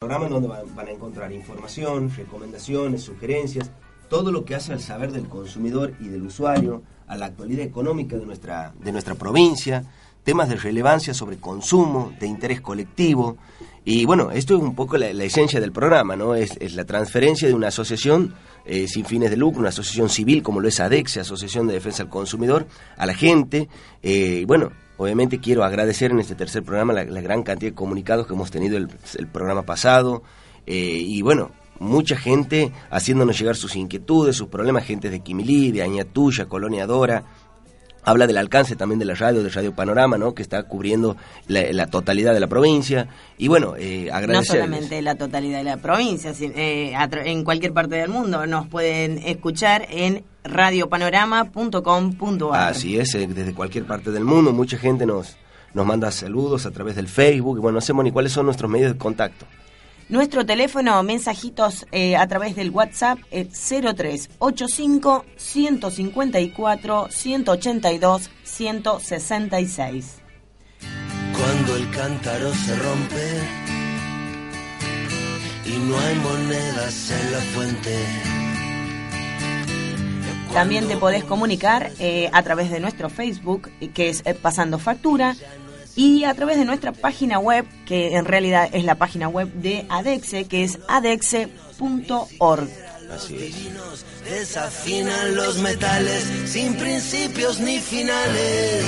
programa en donde van, a encontrar información, recomendaciones, sugerencias, todo lo que hace al saber del consumidor y del usuario, a la actualidad económica de nuestra, de nuestra provincia, temas de relevancia sobre consumo, de interés colectivo. Y bueno, esto es un poco la, esencia del programa, ¿no? Es, la transferencia de una asociación eh, sin fines de lucro, una asociación civil como lo es ADEXE, Asociación de Defensa del Consumidor, a la gente. Eh, bueno, Obviamente quiero agradecer en este tercer programa la, gran cantidad de comunicados que hemos tenido el, programa pasado. Eh, y bueno, mucha gente haciéndonos llegar sus inquietudes, sus problemas, gente de Quimilí, de Añatuya, Colonia Dora, habla del alcance también de la radio, de Radio Panorama, ¿no? que está cubriendo la, totalidad de la provincia. Y bueno, eh, agradecer. No solamente la totalidad de la provincia, eh, en cualquier parte del mundo nos pueden escuchar en radiopanorama.com.ar. Así es, eh, desde cualquier parte del mundo, mucha gente nos, nos manda saludos a través del Facebook. Y bueno, no sé, Moni, cuáles son nuestros medios de contacto. Nuestro teléfono, mensajitos eh, a través del WhatsApp es 0385 154 182 166. Cuando el cántaro se rompe y no hay monedas en la fuente. También te podés comunicar eh, a través de nuestro Facebook, que es eh, Pasando Factura, y a través de nuestra página web, que en realidad es la página web de ADEXE, que es adexe.org. Así es. Desafinan los metales sin principios ni finales.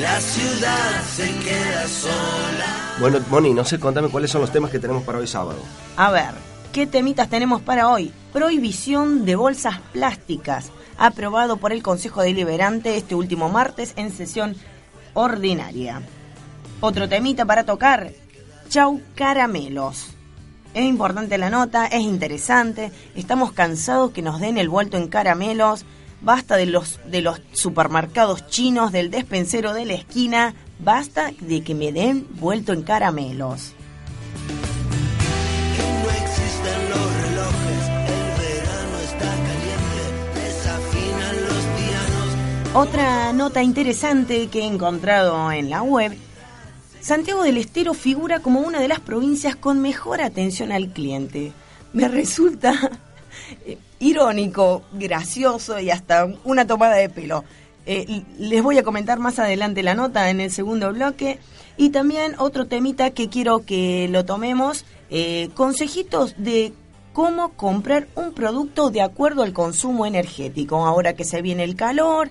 La ciudad se queda sola. Bueno, Moni, no sé, contame cuáles son los temas que tenemos para hoy sábado. A ver, ¿qué temitas tenemos para hoy? Prohibición de bolsas plásticas, aprobado por el Consejo Deliberante este último martes en sesión ordinaria. Otro temita para tocar, Chau Caramelos. Es importante la nota, es interesante, estamos cansados que nos den el vuelto en caramelos, basta de los, de los supermercados chinos, del despensero de la esquina, basta de que me den vuelto en caramelos. Otra nota interesante que he encontrado en la web Santiago del Estero figura como una de las provincias con mejor atención al cliente. Me resulta eh, irónico, gracioso y hasta una tomada de pelo. Eh, les voy a comentar más adelante la nota en el segundo bloque. Y también otro temita que quiero que lo tomemos, eh, consejitos de cómo comprar un producto de acuerdo al consumo energético. Ahora que se viene el calor,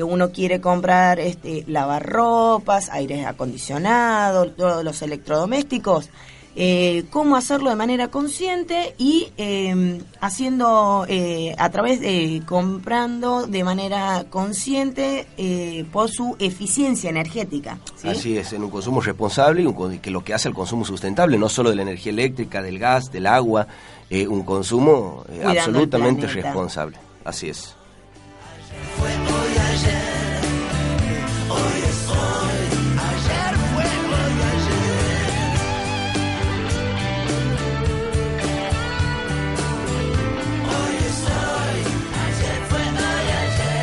que uno quiere comprar este, lavarropas, aires acondicionados, todos los electrodomésticos, eh, cómo hacerlo de manera consciente y em, haciendo eh, a través de comprando de manera consciente eh, por su eficiencia energética. Así es, en un consumo responsable y que lo que hace el consumo sustentable, no solo de la energía eléctrica, del gas, del agua, un consumo absolutamente responsable. Así es.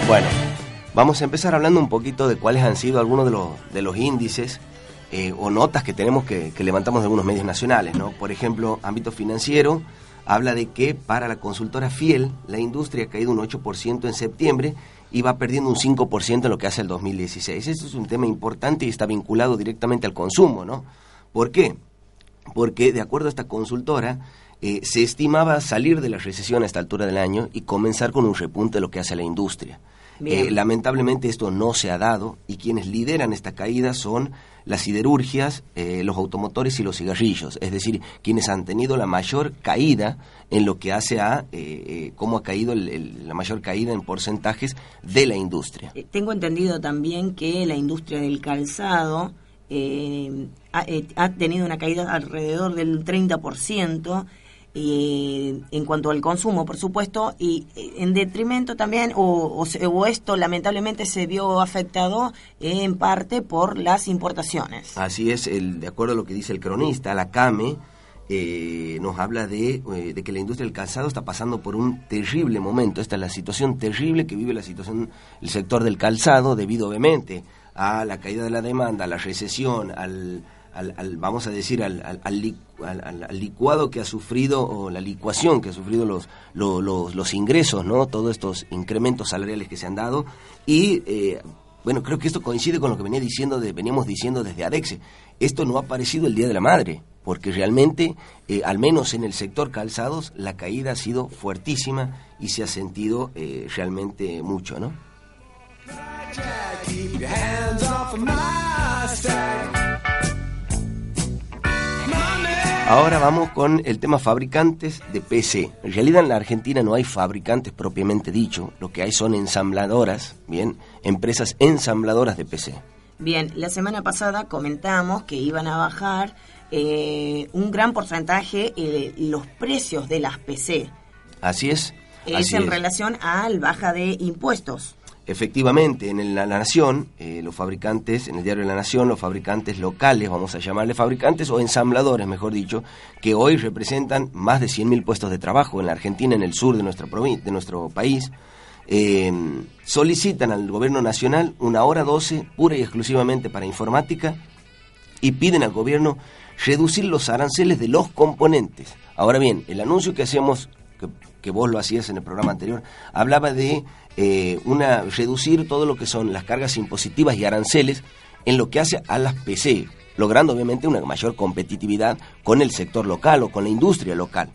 Bueno, vamos a empezar hablando un poquito de cuáles han sido algunos de los, de los índices eh, o notas que tenemos que, levantamos de algunos medios nacionales, ¿no? Por ejemplo, ámbito financiero habla de que para la consultora Fiel la industria ha caído un 8% en septiembre y va perdiendo un 5% en lo que hace el 2016. Eso es un tema importante y está vinculado directamente al consumo, ¿no? ¿Por qué? Porque de acuerdo a esta consultora, eh, se estimaba salir de la recesión a esta altura del año y comenzar con un repunte de lo que hace la industria. Eh, lamentablemente esto no se ha dado y quienes lideran esta caída son las siderurgias, eh, los automotores y los cigarrillos, es decir, quienes han tenido la mayor caída en lo que hace a cómo ha caído la mayor caída en porcentajes de la industria. tengo entendido también que la industria del calzado ha, ha, tenido una caída alrededor del 30%. Eh, en cuanto al consumo, por supuesto, y eh, en detrimento también, o, o, esto lamentablemente se vio afectado en parte por las importaciones. Así es, el, de acuerdo a lo que dice el cronista, la CAME eh, nos habla de, de, que la industria del calzado está pasando por un terrible momento. Esta es la situación terrible que vive la situación el sector del calzado debido obviamente a la caída de la demanda, a la recesión, al vamos a decir, al, licuado que ha sufrido o la licuación que ha sufrido los, ingresos, ¿no? Todos estos incrementos salariales que se han dado y eh, bueno, creo que esto coincide con lo que venía diciendo de, veníamos diciendo desde ADEXE. Esto no ha aparecido el Día de la Madre, porque realmente, eh, al menos en el sector calzados, la caída ha sido fuertísima y se ha sentido eh, realmente mucho, ¿no? Ahora vamos con el tema fabricantes de PC. En realidad en la Argentina no hay fabricantes propiamente dicho, lo que hay son ensambladoras, bien, empresas ensambladoras de PC. Bien, la semana pasada comentamos que iban a bajar eh, un gran porcentaje eh, los precios de las PC. Así es. Es en relación al baja de impuestos. Efectivamente, en la, Nación, eh, los fabricantes, en el diario de la Nación, los fabricantes locales, vamos a llamarle fabricantes o ensambladores, mejor dicho, que hoy representan más de 100.000 puestos de trabajo en la Argentina, en el sur de, nuestra de nuestro país, eh, solicitan al gobierno nacional una hora 12 pura y exclusivamente para informática y piden al gobierno reducir los aranceles de los componentes. Ahora bien, el anuncio que hacemos, que, que vos lo hacías en el programa anterior, hablaba de eh, una, reducir todo lo que son las cargas impositivas y aranceles en lo que hace a las PC, logrando obviamente una mayor competitividad con el sector local o con la industria local.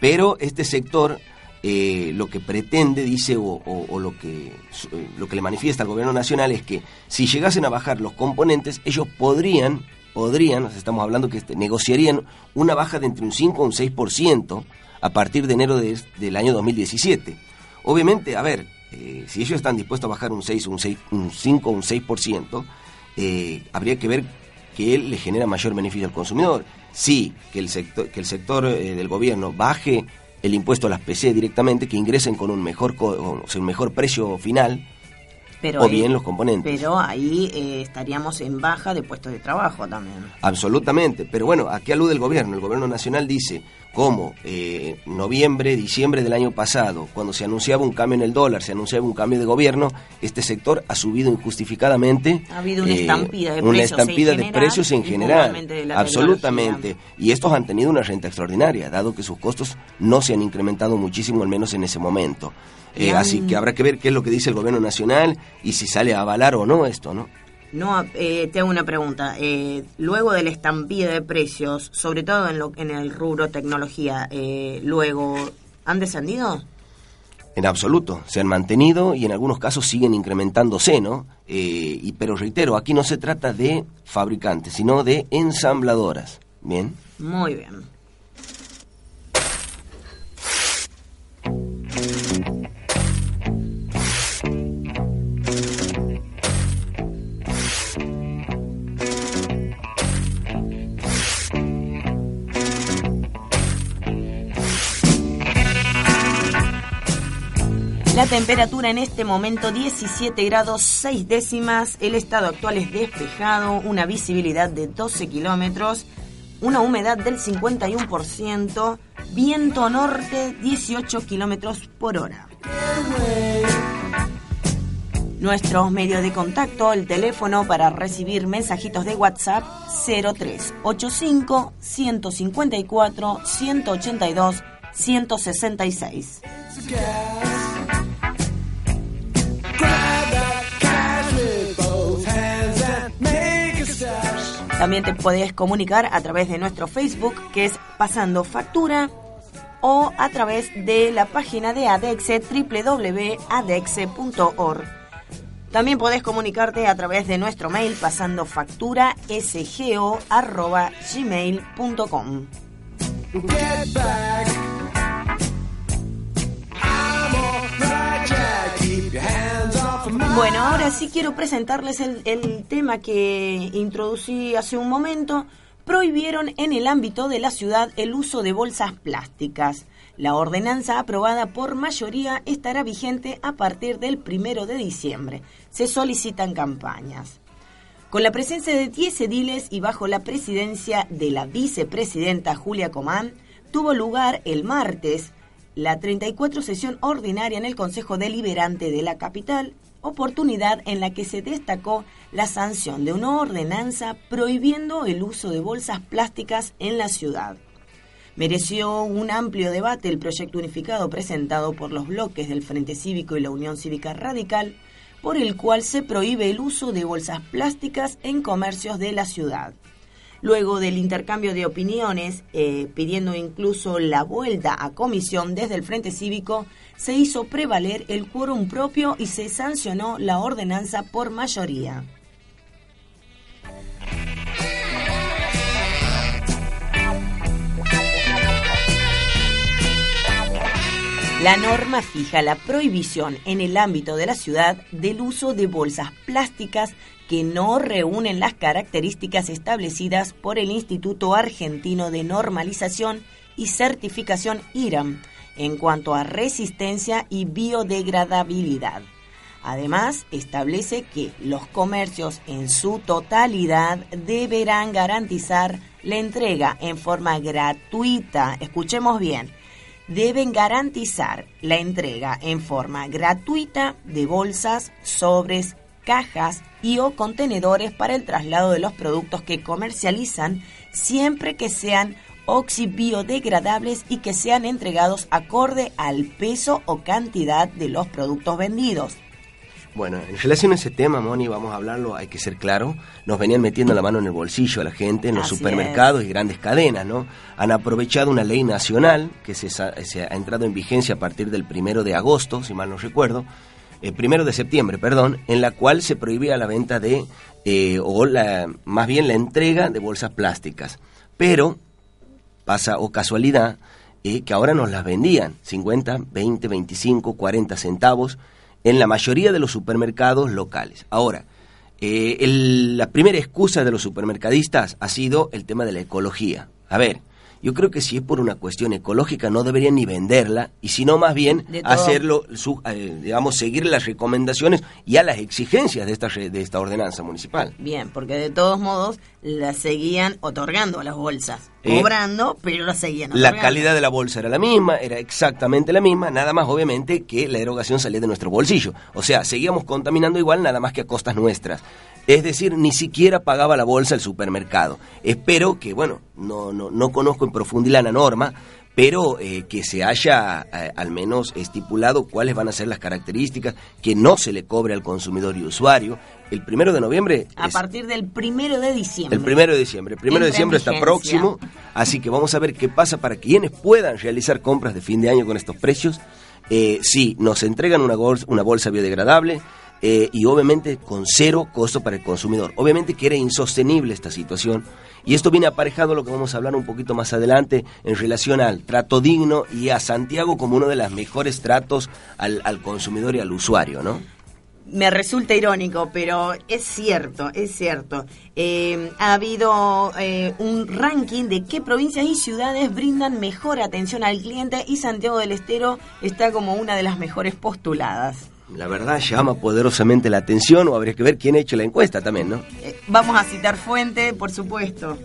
Pero este sector eh, lo que pretende, dice, o, lo, que, eh, lo que le manifiesta al gobierno nacional es que si llegasen a bajar los componentes, ellos podrían, podrían, estamos hablando que este, negociarían una baja de entre un 5 o un 6% a partir de enero del año 2017. Obviamente, a ver, eh, si ellos están dispuestos a bajar un 6, un, 6, un 5 un 6%, eh, habría que ver que él le genera mayor beneficio al consumidor. Sí, que el sector, que el sector eh, del gobierno baje el impuesto a las PC directamente, que ingresen con un mejor, o sea, un mejor precio final, o bien los componentes. Pero ahí estaríamos en baja de puestos de trabajo también. Absolutamente. Pero bueno, ¿a qué alude el gobierno? El gobierno nacional dice, como eh, noviembre, diciembre del año pasado, cuando se anunciaba un cambio en el dólar, se anunciaba un cambio de gobierno, este sector ha subido injustificadamente. Ha habido una eh, estampida de precios, estampida en, de general, precios en general. Absolutamente. Y estos han tenido una renta extraordinaria, dado que sus costos no se han incrementado muchísimo, al menos en ese momento. Eh, así que habrá que ver qué es lo que dice el gobierno nacional y si sale a avalar o no esto, ¿no? No, eh, te hago una pregunta. Eh, luego de la estampida de precios, sobre todo en, lo, en el rubro tecnología, eh, luego, ¿han descendido? En absoluto, se han mantenido y en algunos casos siguen incrementándose, ¿no? y, pero reitero, aquí no se trata de fabricantes, sino de ensambladoras. ¿Bien? Muy bien. Temperatura en este momento 17 grados 6 décimas, el estado actual es despejado, una visibilidad de 12 kilómetros, una humedad del 51%, viento norte 18 kilómetros por hora. Nuestros medios de contacto, el teléfono para recibir mensajitos de WhatsApp 0385 154 182 166. También te podés comunicar a través de nuestro Facebook, que es Pasando Factura, o a través de la página de ADEXE, www.adexe.org. También podés comunicarte a través de nuestro mail pasando factura sgo.gmail.com. Bueno, ahora sí quiero presentarles el, tema que introducí hace un momento. Prohibieron en el ámbito de la ciudad el uso de bolsas plásticas. La ordenanza aprobada por mayoría estará vigente a partir del primero de diciembre. Se solicitan campañas. Con la presencia de 10 ediles y bajo la presidencia de la vicepresidenta Julia Comán, tuvo lugar el martes la 34 sesión ordinaria en el Consejo Deliberante de la capital oportunidad en la que se destacó la sanción de una ordenanza prohibiendo el uso de bolsas plásticas en la ciudad. Mereció un amplio debate el proyecto unificado presentado por los bloques del Frente Cívico y la Unión Cívica Radical, por el cual se prohíbe el uso de bolsas plásticas en comercios de la ciudad. Luego del intercambio de opiniones, eh, pidiendo incluso la vuelta a comisión desde el Frente Cívico, se hizo prevaler el quórum propio y se sancionó la ordenanza por mayoría. La norma fija la prohibición en el ámbito de la ciudad del uso de bolsas plásticas que no reúnen las características establecidas por el Instituto Argentino de Normalización y Certificación IRAM en cuanto a resistencia y biodegradabilidad. Además, establece que los comercios en su totalidad deberán garantizar la entrega en forma gratuita, escuchemos bien, deben garantizar la entrega en forma gratuita de bolsas, sobres, cajas y o contenedores para el traslado de los productos que comercializan siempre que sean oxibiodegradables y que sean entregados acorde al peso o cantidad de los productos vendidos. Bueno, en relación a ese tema, Moni, vamos a hablarlo, hay que ser claro, nos venían metiendo la mano en el bolsillo a la gente en los supermercados y grandes cadenas, ¿no? Han aprovechado una ley nacional que se, se, ha entrado en vigencia a partir del primero de agosto, si mal no recuerdo, el primero de septiembre, perdón, en la cual se prohibía la venta de, eh, o la, más bien la entrega de bolsas plásticas. Pero pasa, o casualidad, eh, que ahora nos las vendían, 50, 20, 25, 40 centavos, en la mayoría de los supermercados locales. Ahora, eh, la primera excusa de los supermercadistas ha sido el tema de la ecología. A ver, yo creo que si es por una cuestión ecológica no deberían ni venderla y sino más bien hacerlo, eh, digamos, seguir las recomendaciones y a las exigencias de esta, de esta ordenanza municipal. Bien, porque de todos modos la seguían otorgando a las bolsas, eh, cobrando, pero la seguían otorgando. La calidad de la bolsa era la misma, era exactamente la misma, nada más obviamente que la erogación salía de nuestro bolsillo. O sea, seguíamos contaminando igual, nada más que a costas nuestras. Es decir, ni siquiera pagaba la bolsa el supermercado. Espero que, bueno, no, no, no conozco en profundidad la norma, pero eh, que se haya eh, al menos estipulado cuáles van a ser las características, que no se le cobre al consumidor y usuario. El primero de noviembre. A partir del primero de diciembre. El primero de diciembre. El primero de diciembre está próximo, así que vamos a ver qué pasa para quienes puedan realizar compras de fin de año con estos precios. Eh, sí, nos entregan una una bolsa biodegradable, eh, y obviamente con cero costo para el consumidor. Obviamente que era insostenible esta situación y esto viene aparejado a lo que vamos a hablar un poquito más adelante en relación al trato digno y a Santiago como uno de los mejores tratos al, consumidor y al usuario, ¿no? me resulta irónico, pero es cierto, es cierto. Eh, ha habido eh, un ranking de qué provincias y ciudades brindan mejor atención al cliente y Santiago del Estero está como una de las mejores postuladas la verdad llama poderosamente la atención o habría que ver quién ha hecho la encuesta también, ¿no? Eh, vamos a citar fuente, por supuesto.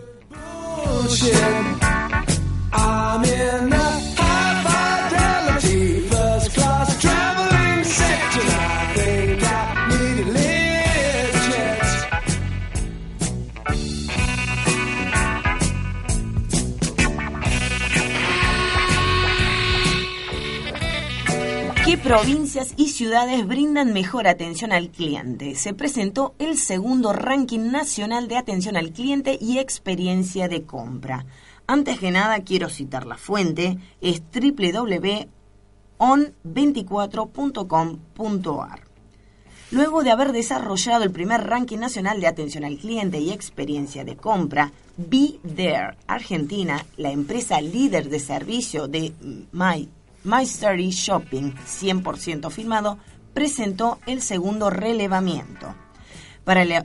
Provincias y ciudades brindan mejor atención al cliente? Se presentó el segundo ranking nacional de atención al cliente y experiencia de compra. Antes que nada quiero citar la fuente, es www.on24.com.ar. Luego de haber desarrollado el primer ranking nacional de atención al cliente y experiencia de compra, Be There Argentina, la empresa líder de servicio de My My Story Shopping 100% firmado presentó el segundo relevamiento. Para la,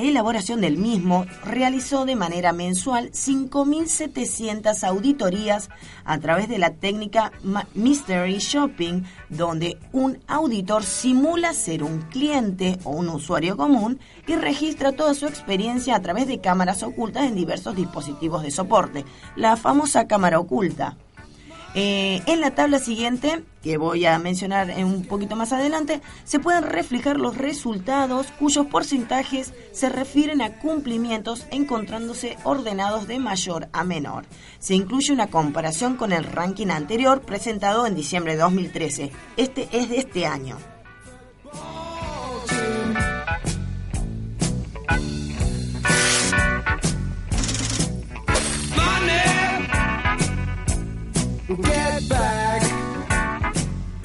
elaboración del mismo, realizó de manera mensual 5.700 auditorías a través de la técnica Mystery Shopping, donde un auditor simula ser un cliente o un usuario común y registra toda su experiencia a través de cámaras ocultas en diversos dispositivos de soporte, la famosa cámara oculta. Eh, en la tabla siguiente, que voy a mencionar un poquito más adelante, se pueden reflejar los resultados cuyos porcentajes se refieren a cumplimientos encontrándose ordenados de mayor a menor. Se incluye una comparación con el ranking anterior presentado en diciembre de 2013. Este es de este año.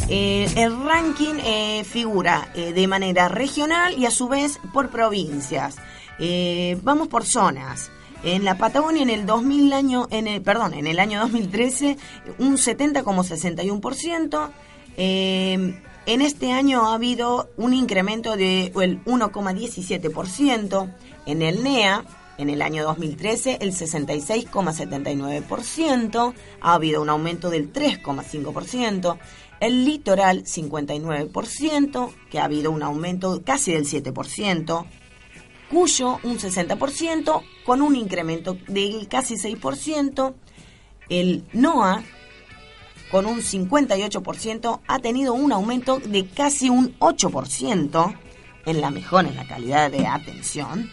Eh, el ranking eh, figura eh, de manera regional y a su vez por provincias. vamos por zonas. En la Patagonia en el 2000 año, en el, perdón, en el año 2013 un 70,61%. en este año ha habido un incremento del 1,17%. En el NEA en el año 2013 el 66,79%, ha habido un aumento del 3,5%, el litoral 59%, que ha habido un aumento casi del 7%, Cuyo un 60%, con un incremento del casi 6%, el NOA con un 58% ha tenido un aumento de casi un 8% en la mejora en la calidad de atención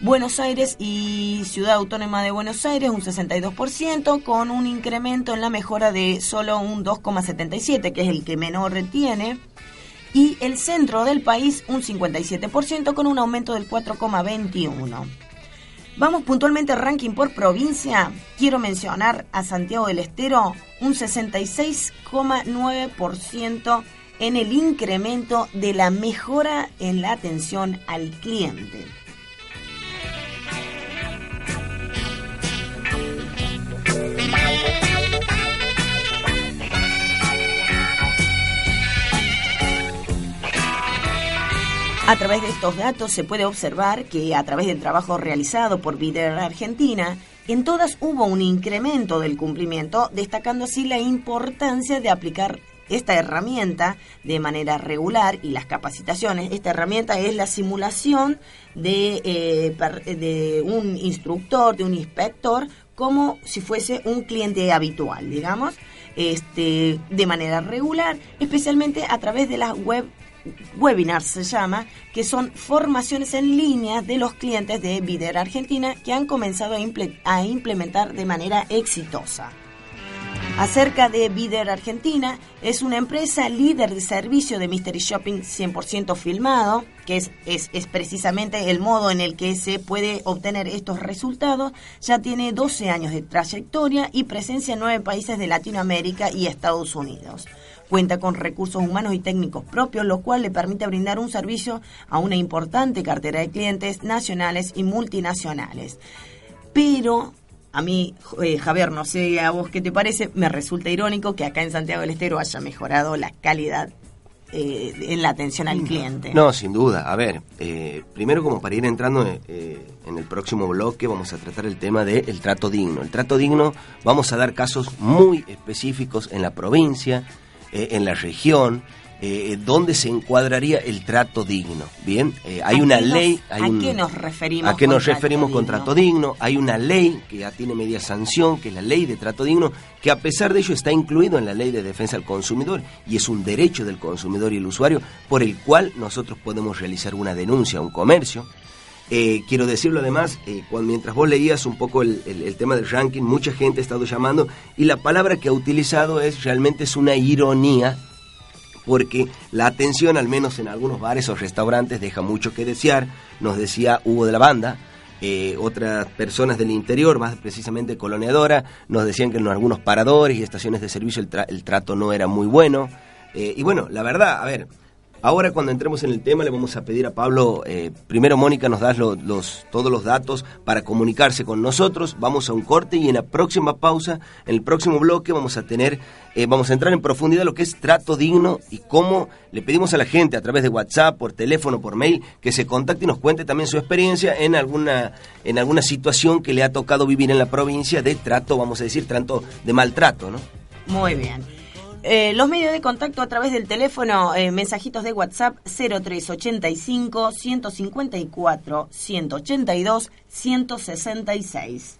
Buenos Aires y Ciudad Autónoma de Buenos Aires un 62%, con un incremento en la mejora de solo un 2,77, que es el que menor retiene. Y el centro del país un 57%, con un aumento del 4,21. Vamos puntualmente al ranking por provincia. Quiero mencionar a Santiago del Estero un 66,9% en el incremento de la mejora en la atención al cliente. A través de estos datos se puede observar que a través del trabajo realizado por Vider Argentina, en todas hubo un incremento del cumplimiento, destacando así la importancia de aplicar esta herramienta de manera regular y las capacitaciones. Esta herramienta es la simulación de, eh, de un instructor, de un inspector, como si fuese un cliente habitual, digamos, este, de manera regular, especialmente a través de las web webinars se llama, que son formaciones en línea de los clientes de Vider Argentina que han comenzado a, implementar de manera exitosa. Acerca de Vider Argentina, es una empresa líder de servicio de Mystery Shopping 100% filmado, que es, es, es, precisamente el modo en el que se puede obtener estos resultados. Ya tiene 12 años de trayectoria y presencia en nueve países de Latinoamérica y Estados Unidos. Cuenta con recursos humanos y técnicos propios, lo cual le permite brindar un servicio a una importante cartera de clientes nacionales y multinacionales. Pero a mí, eh, Javier, no sé a vos qué te parece, me resulta irónico que acá en Santiago del Estero haya mejorado la calidad eh, en la atención al cliente. No, sin duda. A ver, eh, primero como para ir entrando en el próximo bloque vamos a tratar el tema del trato digno. El trato digno vamos a dar casos muy específicos en la provincia, eh, en la región, eh, ¿dónde se encuadraría el trato digno? Bien, eh, hay una ley. ¿A qué nos referimos? ¿A qué nos referimos con trato digno? Hay una ley que ya tiene media sanción, que es la ley de trato digno, que a pesar de ello está incluido en la ley de defensa del consumidor y es un derecho del consumidor y el usuario por el cual nosotros podemos realizar una denuncia a un comercio. Eh, quiero decirlo además, eh, cuando, mientras vos leías un poco el, tema del ranking, mucha gente ha estado llamando y la palabra que ha utilizado es realmente es una ironía porque la atención, al menos en algunos bares o restaurantes, deja mucho que desear. Nos decía Hugo de la Banda, eh, otras personas del interior, más precisamente coloniadora, nos decían que en algunos paradores y estaciones de servicio el, el trato no era muy bueno. y bueno, la verdad, a ver, Ahora cuando entremos en el tema le vamos a pedir a Pablo, eh, primero Mónica nos das los, todos los datos para comunicarse con nosotros, vamos a un corte y en la próxima pausa, en el próximo bloque vamos a tener, eh, vamos a entrar en profundidad lo que es trato digno y cómo le pedimos a la gente a través de WhatsApp, por teléfono, por mail, que se contacte y nos cuente también su experiencia en alguna, en alguna situación que le ha tocado vivir en la provincia de trato, vamos a decir, trato de maltrato, ¿no? Muy bien. Eh, los medios de contacto a través del teléfono, eh, mensajitos de WhatsApp 0385 154 182 166.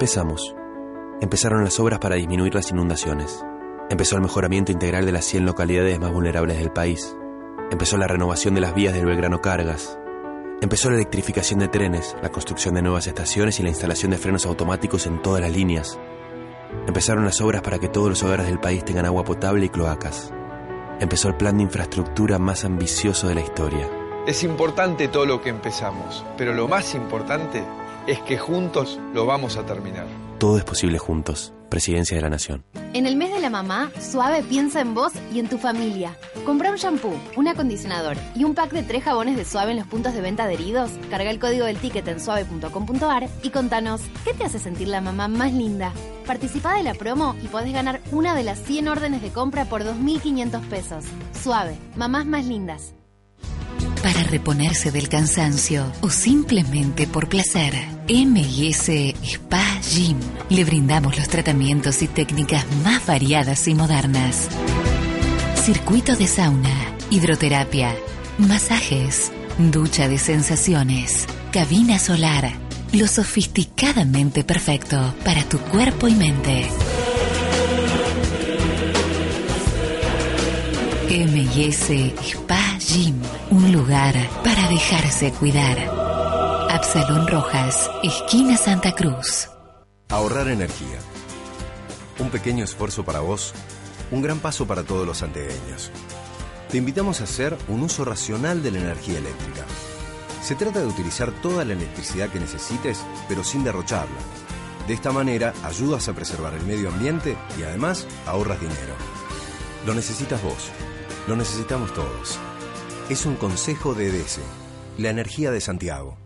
Empezamos. Empezaron las obras para disminuir las inundaciones. Empezó el mejoramiento integral de las 100 localidades más vulnerables del país. Empezó la renovación de las vías del Belgrano Cargas. Empezó la electrificación de trenes, la construcción de nuevas estaciones y la instalación de frenos automáticos en todas las líneas. Empezaron las obras para que todos los hogares del país tengan agua potable y cloacas. Empezó el plan de infraestructura más ambicioso de la historia. Es importante todo lo que empezamos, pero lo más importante es que juntos lo vamos a terminar. Todo es posible juntos. Presidencia de la Nación. En el mes de la mamá, Suave piensa en vos y en tu familia. Compra un shampoo, un acondicionador y un pack de tres jabones de Suave en los puntos de venta adheridos. Carga el código del ticket en suave.com.ar y contanos, ¿qué te hace sentir la mamá más linda? Participa de la promo y podés ganar una de las 100 órdenes de compra por 2.500 pesos. Suave, mamás más lindas para reponerse del cansancio o simplemente por placer. MS Spa Gym. Le brindamos los tratamientos y técnicas más variadas y modernas. Circuito de sauna, hidroterapia, masajes, ducha de sensaciones, cabina solar. Lo sofisticadamente perfecto para tu cuerpo y mente. MS Spa Gym, un lugar para dejarse cuidar. Absalón Rojas, esquina Santa Cruz. Ahorrar energía. Un pequeño esfuerzo para vos, un gran paso para todos los santegueños. Te invitamos a hacer un uso racional de la energía eléctrica. Se trata de utilizar toda la electricidad que necesites, pero sin derrocharla. De esta manera ayudas a preservar el medio ambiente y además ahorras dinero. Lo necesitas vos. Lo necesitamos todos. Es un consejo de EDESE, la energía de Santiago.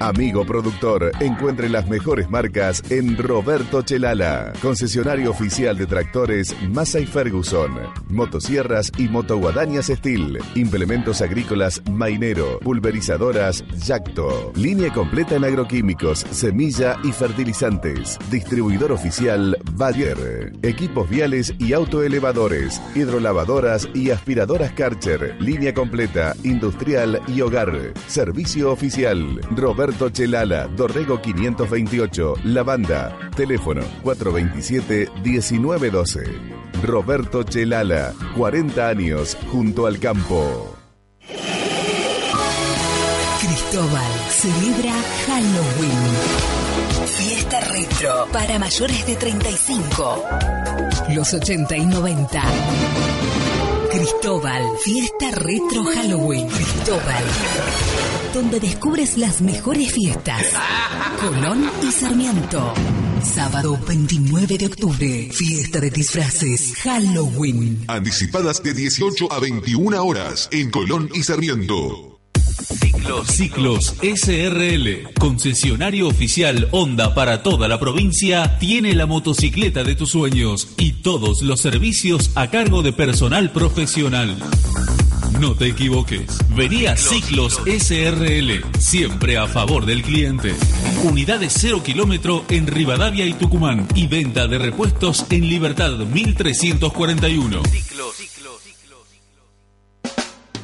Amigo productor, encuentre las mejores marcas en Roberto Chelala, concesionario oficial de tractores Massey Ferguson, motosierras y motoguadañas Steel, implementos agrícolas Mainero, pulverizadoras Yacto, línea completa en agroquímicos, semilla y fertilizantes, distribuidor oficial Bayer, equipos viales y autoelevadores, hidrolavadoras y aspiradoras Karcher, línea completa, industrial y hogar, servicio oficial. Roberto Roberto Chelala, Dorrego 528, La Banda. Teléfono 427-1912. Roberto Chelala, 40 años junto al campo. Cristóbal celebra Halloween. Fiesta retro para mayores de 35. Los 80 y 90. Cristóbal, fiesta retro Halloween. Cristóbal donde descubres las mejores fiestas. Colón y Sarmiento. Sábado 29 de octubre, fiesta de disfraces, Halloween. Anticipadas de 18 a 21 horas en Colón y Sarmiento. Ciclos. Ciclos SRL, concesionario oficial Honda para toda la provincia, tiene la motocicleta de tus sueños y todos los servicios a cargo de personal profesional. No te equivoques. Venía Ciclos SRL, siempre a favor del cliente. Unidades 0 kilómetro en Rivadavia y Tucumán y venta de repuestos en Libertad 1341.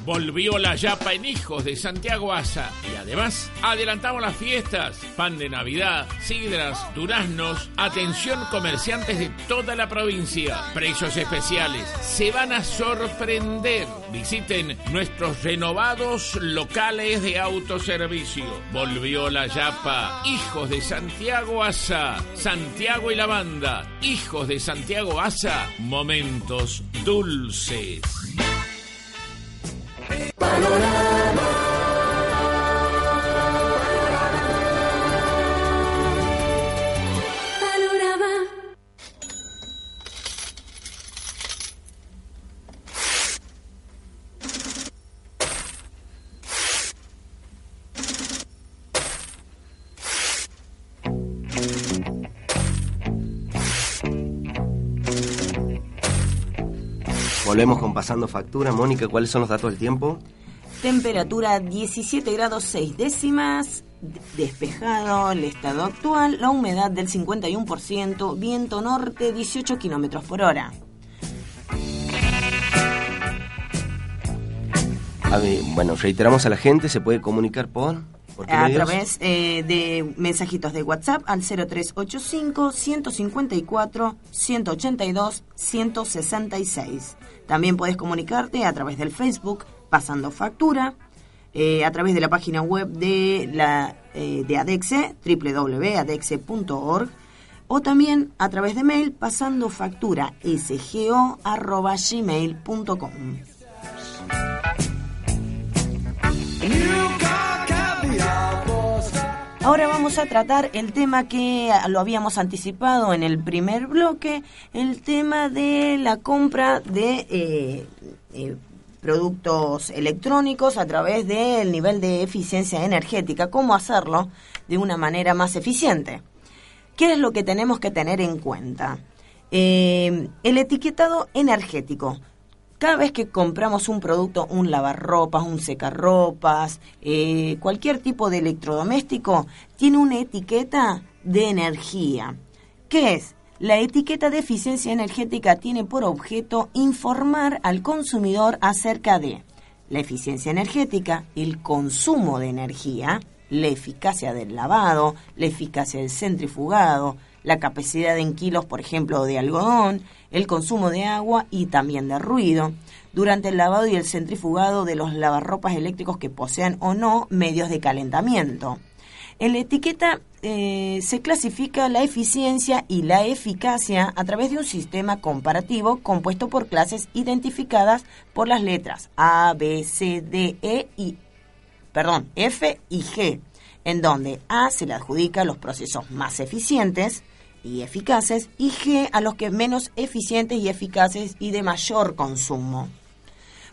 Volvió la yapa en Hijos de Santiago Asa. Y además, adelantamos las fiestas. Pan de Navidad, sidras, duraznos. Atención comerciantes de toda la provincia. Precios especiales. Se van a sorprender. Visiten nuestros renovados locales de autoservicio. Volvió la yapa. Hijos de Santiago Asa. Santiago y la banda. Hijos de Santiago Asa. Momentos dulces. Panorama. Volvemos con pasando factura. Mónica, ¿cuáles son los datos del tiempo? Temperatura 17 grados 6 décimas, despejado el estado actual, la humedad del 51%, viento norte 18 kilómetros por hora. bueno, reiteramos a la gente, se puede comunicar por ¿Por qué a medios? través eh, de mensajitos de WhatsApp al 0385 154 182 166. También puedes comunicarte a través del Facebook pasando factura, eh, a través de la página web de la eh, de Adexe www.adexe.org o también a través de mail pasando factura sgo arroba gmail.com. Ahora vamos a tratar el tema que lo habíamos anticipado en el primer bloque, el tema de la compra de eh, eh, productos electrónicos a través del nivel de eficiencia energética, cómo hacerlo de una manera más eficiente. ¿Qué es lo que tenemos que tener en cuenta? Eh, el etiquetado energético. Cada vez que compramos un producto, un lavarropas, un secarropas, eh, cualquier tipo de electrodoméstico, tiene una etiqueta de energía. ¿Qué es? La etiqueta de eficiencia energética tiene por objeto informar al consumidor acerca de la eficiencia energética, el consumo de energía, la eficacia del lavado, la eficacia del centrifugado, la capacidad en kilos, por ejemplo, de algodón, el consumo de agua y también de ruido, durante el lavado y el centrifugado de los lavarropas eléctricos que posean o no medios de calentamiento. En la etiqueta eh, se clasifica la eficiencia y la eficacia a través de un sistema comparativo compuesto por clases identificadas por las letras A, B, C, D, E y perdón, F y G, en donde A se le adjudica los procesos más eficientes y eficaces y G a los que menos eficientes y eficaces y de mayor consumo.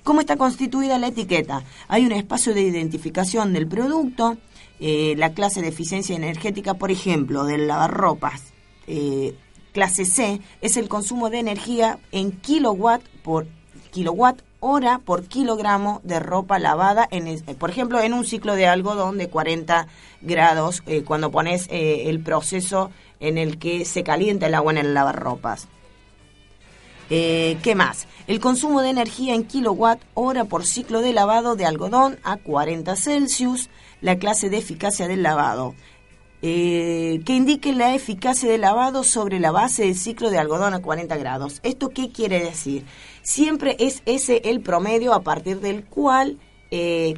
¿Cómo está constituida la etiqueta? Hay un espacio de identificación del producto, eh, la clase de eficiencia energética, por ejemplo, del lavarropas, eh, clase C, es el consumo de energía en kilowatt por kilowatt hora por kilogramo de ropa lavada, es- por ejemplo, en un ciclo de algodón de 40 grados, eh, cuando pones eh, el proceso en el que se calienta el agua en el lavarropas. Eh, ¿Qué más? El consumo de energía en kilowatt hora por ciclo de lavado de algodón a 40 Celsius, la clase de eficacia del lavado. Eh, que indique la eficacia del lavado sobre la base del ciclo de algodón a 40 grados. ¿Esto qué quiere decir? Siempre es ese el promedio a partir del cual eh,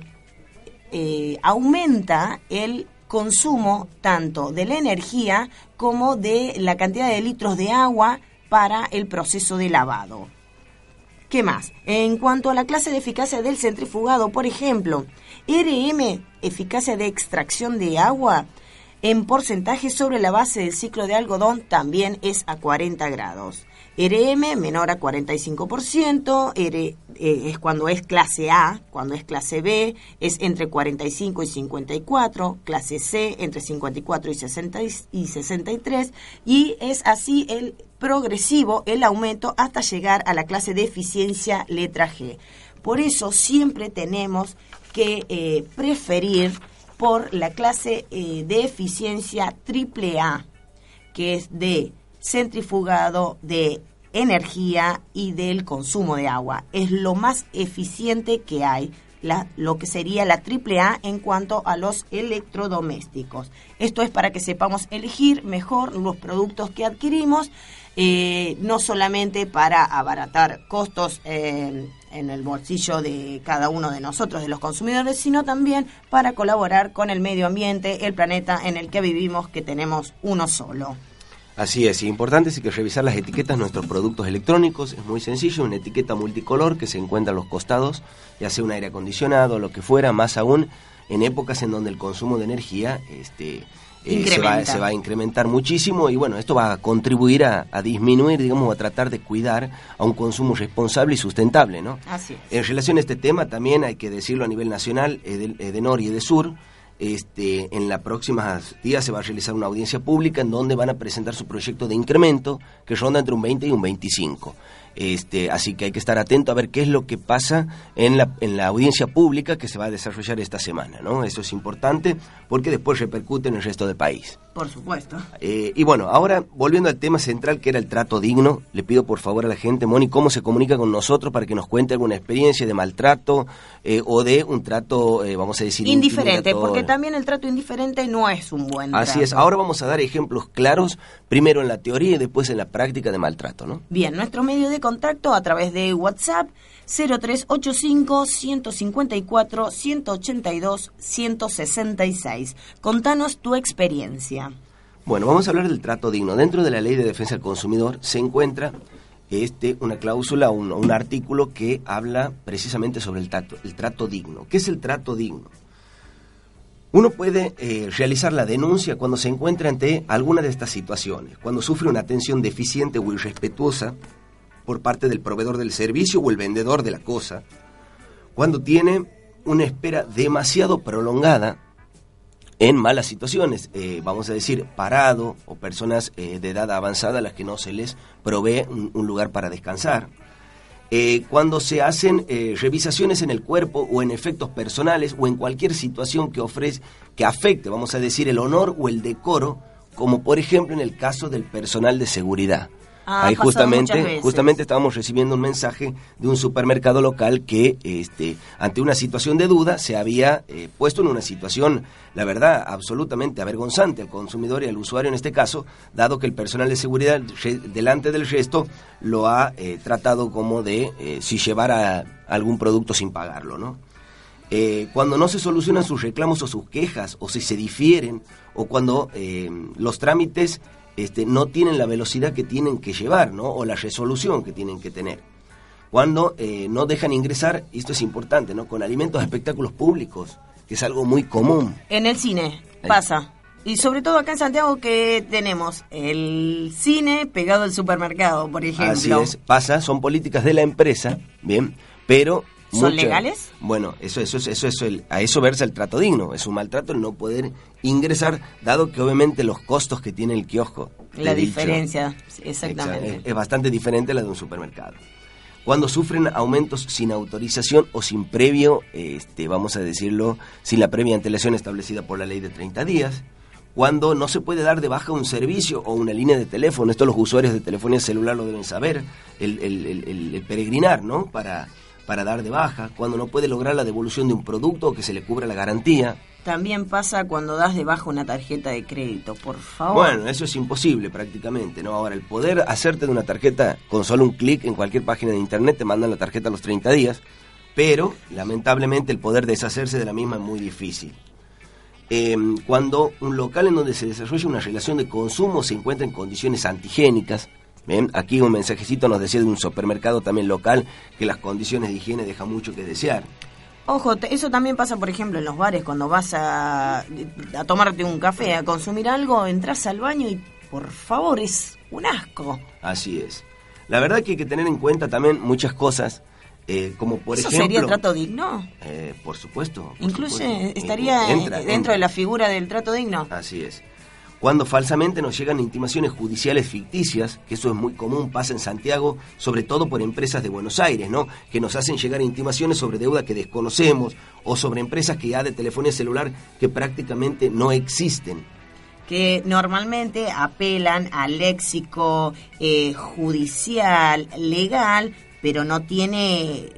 eh, aumenta el consumo tanto de la energía como de la cantidad de litros de agua para el proceso de lavado. ¿Qué más? En cuanto a la clase de eficacia del centrifugado, por ejemplo, RM, eficacia de extracción de agua, en porcentaje sobre la base del ciclo de algodón también es a 40 grados. RM menor a 45%, R, eh, es cuando es clase A, cuando es clase B es entre 45 y 54, clase C entre 54 y, 60 y- y 63 y es así el progresivo el aumento hasta llegar a la clase de eficiencia letra G. Por eso siempre tenemos que eh, preferir por la clase eh, de eficiencia triple A, que es de centrifugado, de energía y del consumo de agua. Es lo más eficiente que hay, la- lo que sería la triple A en cuanto a los electrodomésticos. Esto es para que sepamos elegir mejor los productos que adquirimos, eh, no solamente para abaratar costos eh, en el bolsillo de cada uno de nosotros, de los consumidores, sino también para colaborar con el medio ambiente, el planeta en el que vivimos, que tenemos uno solo. Así es, y importante es que revisar las etiquetas de nuestros productos electrónicos. Es muy sencillo, una etiqueta multicolor que se encuentra a los costados, ya sea un aire acondicionado, lo que fuera, más aún en épocas en donde el consumo de energía este, eh, se, va, se va a incrementar muchísimo y bueno, esto va a contribuir a, a disminuir, digamos, a tratar de cuidar a un consumo responsable y sustentable, ¿no? Así es. En relación a este tema, también hay que decirlo a nivel nacional, Ede- Edenor y Edesur, este, en los próximos días se va a realizar una audiencia pública en donde van a presentar su proyecto de incremento que ronda entre un 20 y un 25. Este, así que hay que estar atento a ver qué es lo que pasa en la, en la audiencia pública que se va a desarrollar esta semana, ¿no? Eso es importante porque después repercute en el resto del país. Por supuesto. Eh, y bueno, ahora volviendo al tema central que era el trato digno, le pido por favor a la gente, Moni, cómo se comunica con nosotros para que nos cuente alguna experiencia de maltrato eh, o de un trato, eh, vamos a decir, indiferente, porque también el trato indiferente no es un buen trato. Así es, ahora vamos a dar ejemplos claros, primero en la teoría y después en la práctica de maltrato, ¿no? Bien, nuestro medio de contacto a través de WhatsApp 0385 154 182 166. Contanos tu experiencia. Bueno, vamos a hablar del trato digno. Dentro de la Ley de Defensa del Consumidor se encuentra este, una cláusula, un, un artículo que habla precisamente sobre el trato, el trato digno. ¿Qué es el trato digno? Uno puede eh, realizar la denuncia cuando se encuentra ante alguna de estas situaciones, cuando sufre una atención deficiente o irrespetuosa por parte del proveedor del servicio o el vendedor de la cosa, cuando tiene una espera demasiado prolongada en malas situaciones, eh, vamos a decir, parado o personas eh, de edad avanzada a las que no se les provee un, lugar para descansar. Eh, cuando se hacen revisaciones en el cuerpo o en efectos personales o en cualquier situación que ofrece, que afecte, vamos a decir, el honor o el decoro, como por ejemplo en el caso del personal de seguridad. Ah, Ahí justamente, justamente estábamos recibiendo un mensaje de un supermercado local que, este, ante una situación de duda, se había eh, puesto en una situación, la verdad, absolutamente avergonzante al consumidor y al usuario en este caso, dado que el personal de seguridad delante del resto lo ha eh, tratado como de eh, si llevara algún producto sin pagarlo, ¿no? cuando no se solucionan sus reclamos o sus quejas, o si se difieren, o cuando los trámites este, no tienen la velocidad que tienen que llevar, ¿no? O la resolución que tienen que tener. Cuando eh, no dejan ingresar, esto es importante, ¿no? Con alimentos a espectáculos públicos, que es algo muy común. En el cine pasa. Y sobre todo acá en Santiago que tenemos el cine pegado al supermercado, por ejemplo. Así es, pasa, son políticas de la empresa, bien, pero ¿Son legales? Bueno, eso, eso, eso, eso a eso versa el trato digno. Es un maltrato el no poder ingresar, dado que obviamente los costos que tiene el kiosco. La diferencia, exactamente. Es, bastante diferente a la de un supermercado. Cuando sufren aumentos sin autorización o sin previo, este, vamos a decirlo, sin la previa antelación establecida por la ley de 30 días, cuando no se puede dar de baja un servicio o una línea de teléfono, esto los usuarios de telefonía celular lo deben saber, el, el peregrinar, ¿no? Para para dar de baja, cuando no puede lograr la devolución de un producto o que se le cubra la garantía. También pasa cuando das de baja una tarjeta de crédito, por favor. Bueno, eso es imposible prácticamente, ¿no? Ahora, el poder hacerte de una tarjeta con solo un clic en cualquier página de internet, te mandan la tarjeta a los 30 días, pero lamentablemente el poder deshacerse de la misma es muy difícil. Em, cuando un local en donde se desarrolla una relación de consumo se encuentra en condiciones antigénicas, Aquí un mensajecito nos decía de un supermercado también local que las condiciones de higiene dejan mucho que desear. Ojo, eso también pasa, por ejemplo, en los bares, cuando vas a, a tomarte un café, a consumir algo, entras al baño y, por favor, es un asco. Así es. La verdad que hay que tener en cuenta también muchas cosas, eh, como por ¿Eso ejemplo... sería trato digno? Eh, por supuesto. Incluso estaría dentro de la figura del trato digno. Así es cuando falsamente nos llegan intimaciones judiciales ficticias, que eso es muy común, pasa en Santiago, sobre todo por empresas de Buenos Aires, ¿no? Que nos hacen llegar intimaciones sobre deuda que desconocemos o sobre empresas que ya de telefonía celular que prácticamente no existen que normalmente apelan al léxico eh, judicial, legal, pero no tiene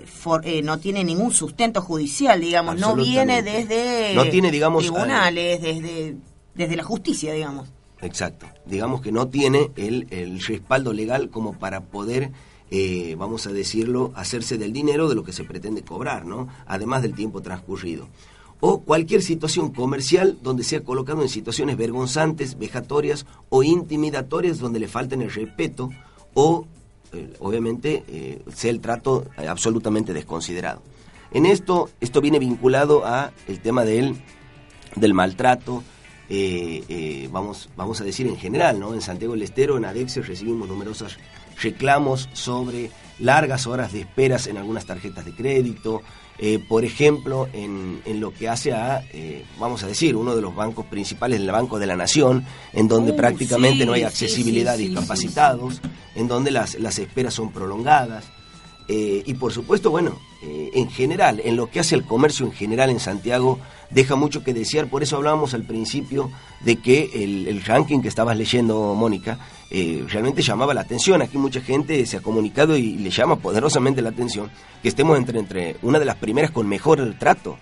eh, no tiene ningún sustento judicial, digamos, no viene desde no tiene, digamos, tribunales, desde desde la justicia, digamos. Exacto. Digamos que no tiene el, el respaldo legal como para poder, eh, vamos a decirlo, hacerse del dinero de lo que se pretende cobrar, ¿no? Además del tiempo transcurrido. O cualquier situación comercial donde sea colocado en situaciones vergonzantes, vejatorias o intimidatorias donde le falten el respeto o, eh, obviamente, eh, sea el trato absolutamente desconsiderado. En esto, esto viene vinculado a el tema del, del maltrato, eh, eh, vamos, vamos a decir en general, ¿no? En Santiago del Estero, en Adexio, recibimos numerosas reclamos sobre largas horas de esperas en algunas tarjetas de crédito, eh, por ejemplo, en, en, lo que hace a, eh, vamos a decir, uno de los bancos principales, el Banco de la Nación, en donde Uh, prácticamente sí, no hay accesibilidad sí, a sí, discapacitados, en donde las, las esperas son prolongadas. Eh, y por supuesto, bueno, eh, en general, en lo que hace el comercio en general en Santiago, deja mucho que desear. Por eso hablábamos al principio de que el, ranking que estabas leyendo, Mónica, eh, realmente llamaba la atención. Aquí mucha gente se ha comunicado y le llama poderosamente la atención que estemos entre, entre una de las primeras con mejor trato.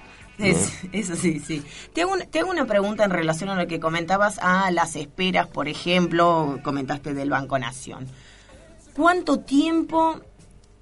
eso sí, sí. Te hago, un- te hago una pregunta en relación a lo que comentabas a las esperas, por ejemplo, comentaste del Banco Nación. ¿Cuánto tiempo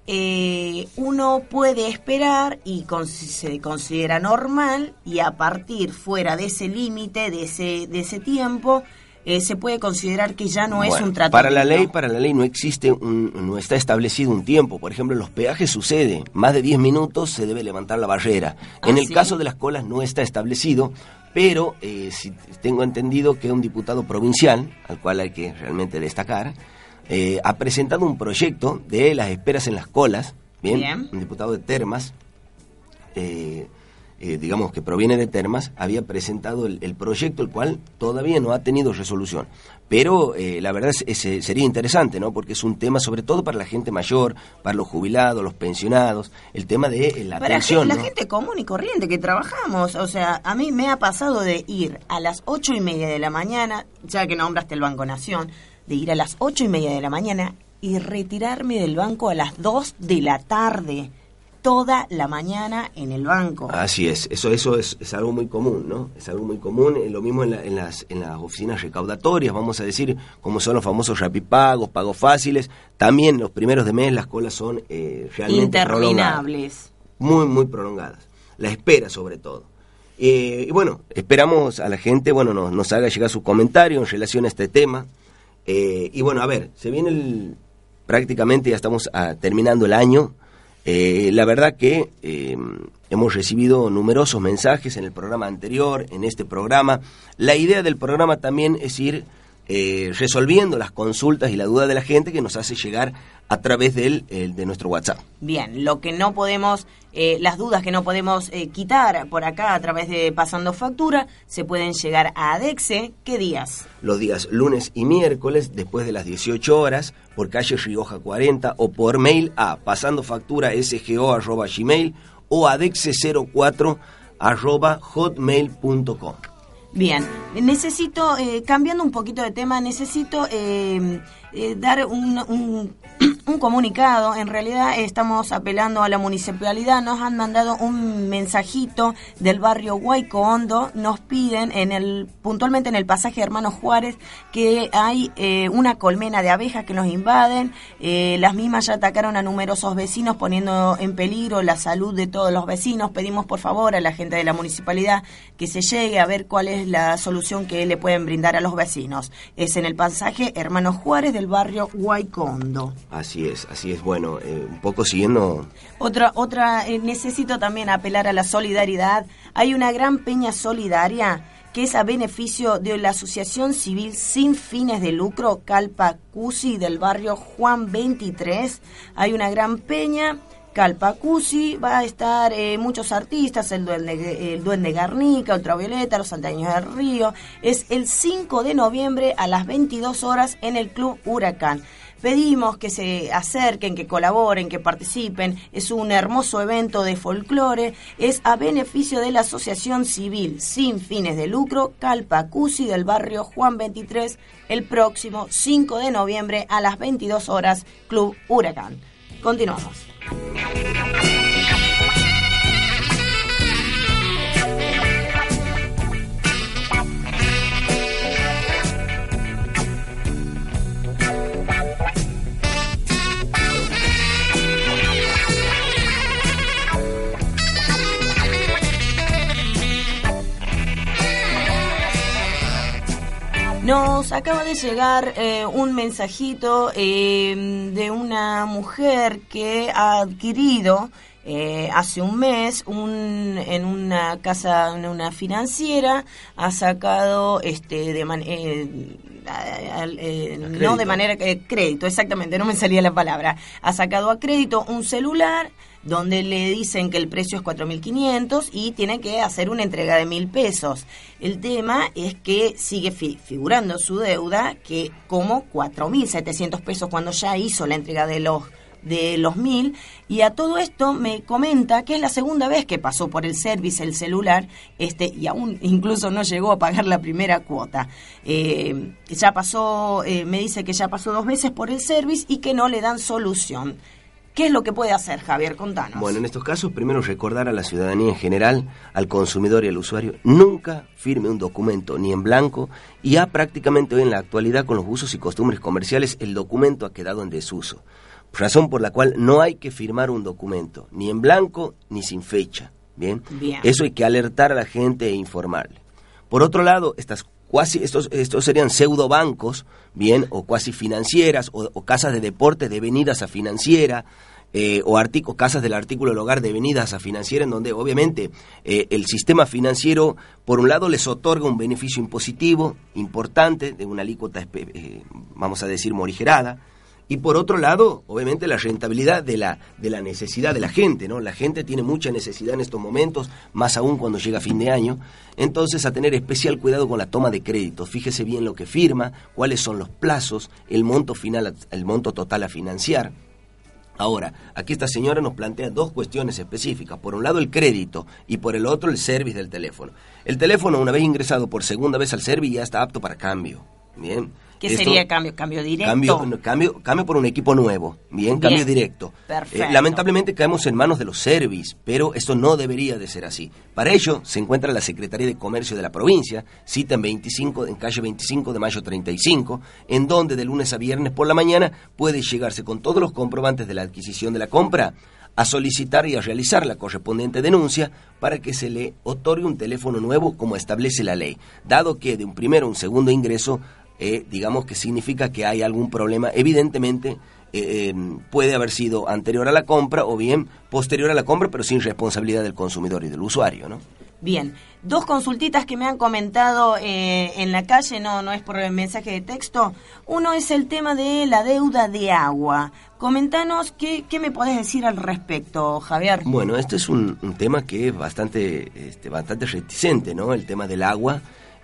eh, uno puede esperar y con- se considera normal y a partir fuera de ese límite, de ese, de ese tiempo, eh, se puede considerar que ya no es un tratamiento? Para la ley, para la ley no existe un, no está establecido un tiempo. Por ejemplo, en los peajes sucede, más de 10 minutos se debe levantar la barrera. Ah, en el ¿sí? caso de las colas no está establecido, pero eh, si tengo entendido que un diputado provincial, al cual hay que realmente destacar, eh, ha presentado un proyecto de las esperas en las colas, bien, Bien. un diputado de Termas, eh, eh, digamos que proviene de Termas, había presentado el, el proyecto, el cual todavía no ha tenido resolución. Pero eh, la verdad es, es, eh, sería interesante, ¿no? Porque es un tema sobre todo para la gente mayor, para los jubilados, los pensionados, el tema de eh, la Para atención, la ¿no? gente común y corriente que trabajamos, o sea, a mí me ha pasado de ir a las ocho y media de la mañana, ya que nombraste el Banco Nación, de ir a las ocho y media de la mañana y retirarme del banco a las dos de la tarde, toda la mañana en el banco. Así es, eso, eso es, es algo muy común, ¿no? Es algo muy común, lo mismo en, la- en las, en las oficinas recaudatorias, vamos a decir, como son los famosos rapipagos, pagos fáciles, también los primeros de mes las colas son eh, realmente. Interminables. muy, muy prolongadas. La espera, sobre todo. Eh, y bueno, esperamos a la gente, bueno, nos, nos haga llegar su comentario en relación a este tema. Eh, y bueno, a ver, se viene el, prácticamente ya estamos ah, terminando el año. Eh, la verdad que eh, hemos recibido numerosos mensajes en el programa anterior, en este programa. La idea del programa también es ir eh, resolviendo las consultas y la duda de la gente que nos hace llegar a través del, el- de nuestro WhatsApp. Bien, lo que no podemos, eh, las dudas que no podemos eh, quitar por acá a través de pasando factura, se pueden llegar a Adexe. ¿Qué días? los días lunes y miércoles después de las 18 horas por calle Rioja 40 o por mail a pasandofactura sgo arroba gmail o adexe04 arroba hotmail.com. Bien, necesito, eh, cambiando un poquito de tema, necesito eh, eh, dar un, un- un comunicado. En realidad estamos apelando a la municipalidad. Nos han mandado un mensajito del barrio Huayco Hondo. Nos piden, en el, puntualmente en el pasaje Hermano Juárez, que hay eh, una colmena de abejas que nos invaden. Eh, las mismas ya atacaron a numerosos vecinos, poniendo en peligro la salud de todos los vecinos. Pedimos por favor a la gente de la municipalidad que se llegue a ver cuál es la solución que le pueden brindar a los vecinos. Es en el pasaje Hermano Juárez del barrio Huaycondo. Así es, así es. Bueno, eh, un poco siguiendo Otra, otra, eh, necesito también apelar a la solidaridad. Hay una gran peña solidaria que es a beneficio de la Asociación Civil Sin Fines de Lucro Calpa Cusi del barrio Juan 23. Hay una gran peña. Calpacusi va a estar eh, muchos artistas, el Duende, el Duende Garnica, Ultravioleta, Los Santaños del Río. Es el 5 de noviembre a las 22 horas en el Club Huracán. Pedimos que se acerquen, que colaboren, que participen. Es un hermoso evento de folclore. Es a beneficio de la Asociación Civil sin fines de lucro Calpacusi del barrio Juan 23 el próximo 5 de noviembre a las 22 horas Club Huracán. Continuamos. Nos acaba de llegar eh, un mensajito eh, de una mujer que ha adquirido eh, hace un mes un, en una casa, en una financiera, ha sacado este de man- eh, no de manera que crédito, exactamente, no me salía la palabra. Ha sacado a crédito un celular donde le dicen que el precio es 4.500 y tiene que hacer una entrega de mil pesos. El tema es que sigue figurando su deuda que como 4.700 pesos cuando ya hizo la entrega de los de los mil. Y a todo esto me comenta que es la segunda vez que pasó por el service el celular este y aún incluso no llegó a pagar la primera cuota. Eh, ya pasó eh, me dice que ya pasó dos veces por el service y que no le dan solución ¿Qué es lo que puede hacer, Javier? Contanos. Bueno, en estos casos, primero recordar a la ciudadanía en general, al consumidor y al usuario, nunca firme un documento ni en blanco y ya prácticamente hoy en la actualidad con los usos y costumbres comerciales el documento ha quedado en desuso. Razón por la cual no hay que firmar un documento, ni en blanco ni sin fecha. ¿bien? Eso hay que alertar a la gente e informarle. Por otro lado, estas cuasi, estos, estos serían pseudo bancos, bien, o cuasi financieras, o, casas de deporte devenidas a financiera, eh, o, casas del artículo del hogar devenidas a financiera, en donde obviamente eh, el sistema financiero, por un lado, les otorga un beneficio impositivo importante, de una alícuota, eh, vamos a decir, morigerada, y por otro lado, obviamente la rentabilidad de la, de la necesidad de la gente, ¿no? La gente tiene mucha necesidad en estos momentos, más aún cuando llega fin de año, entonces a tener especial cuidado con la toma de crédito, fíjese bien lo que firma, cuáles son los plazos, el monto final, el monto total a financiar. Ahora, aquí esta señora nos plantea dos cuestiones específicas. Por un lado el crédito y por el otro el service del teléfono. El teléfono, una vez ingresado por segunda vez al service, ya está apto para cambio. Bien. ¿Qué sería cambio? ¿Cambio directo? Cambio, cambio, cambio por un equipo nuevo. Bien, cambio directo. Perfecto. Eh, lamentablemente caemos en manos de los service, pero esto no debería de ser así. Para ello se encuentra la Secretaría de Comercio de la provincia, cita en, 25, en calle 25 de mayo 35, en donde de lunes a viernes por la mañana puede llegarse con todos los comprobantes de la adquisición de la compra a solicitar y a realizar la correspondiente denuncia para que se le otorgue un teléfono nuevo como establece la ley, dado que de un primero a un segundo ingreso eh, digamos que significa que hay algún problema. Evidentemente eh, em, puede haber sido anterior a la compra o bien posterior a la compra, pero sin responsabilidad del consumidor y del usuario, ¿no? Bien, dos consultitas que me han comentado eh, en la calle, no, no es por el mensaje de texto. Uno es el tema de la deuda de agua. Comentanos qué, qué me podés decir al respecto, Javier. Bueno, este es un, tema que es bastante, este, bastante reticente, ¿no? El tema del agua.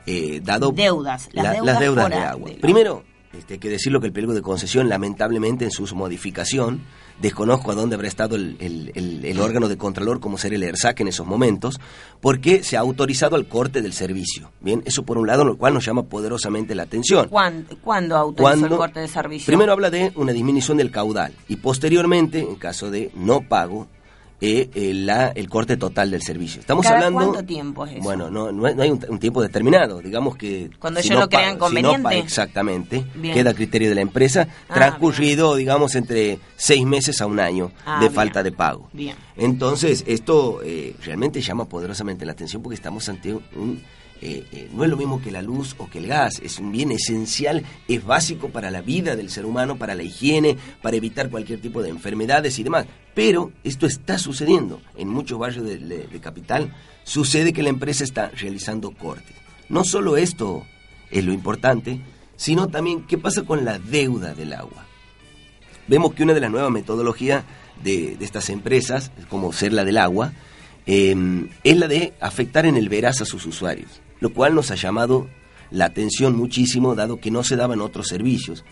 Eh, dado deudas, las, deudas, de agua. Primero, este, hay que decirlo que el pliego de concesión, lamentablemente, en su modificación, desconozco a dónde habrá estado el, el, órgano de Contralor como ser el ERSAC en esos momentos, porque se ha autorizado el corte del servicio. Bien, eso por un lado, lo cual nos llama poderosamente la atención. ¿Cuándo, ¿cuándo autorizó el corte de servicio? Primero habla de una disminución del caudal y posteriormente, en caso de no pago, eh, el corte total del servicio. Estamos hablando. ¿Cuánto tiempo es eso? Bueno, no, no, hay un, tiempo determinado. Digamos que. Cuando ellos lo crean conveniente. exactamente. Queda a criterio de la empresa. Ah, transcurrido, digamos, entre seis meses a un año ah, de falta de pago. Bien. Entonces, esto eh, realmente llama poderosamente la atención porque estamos ante un eh, eh, no es lo mismo que la luz o que el gas, es un bien esencial, es básico para la vida del ser humano, para la higiene, para evitar cualquier tipo de enfermedades y demás. Pero esto está sucediendo en muchos barrios de, capital, sucede que la empresa está realizando cortes. No solo esto es lo importante, sino también qué pasa con la deuda del agua. Vemos que una de las nuevas metodologías de, estas empresas, como ser la del agua, eh, es la de afectar en el veraz a sus usuarios lo cual nos ha llamado la atención muchísimo, dado que no se daban otros servicios.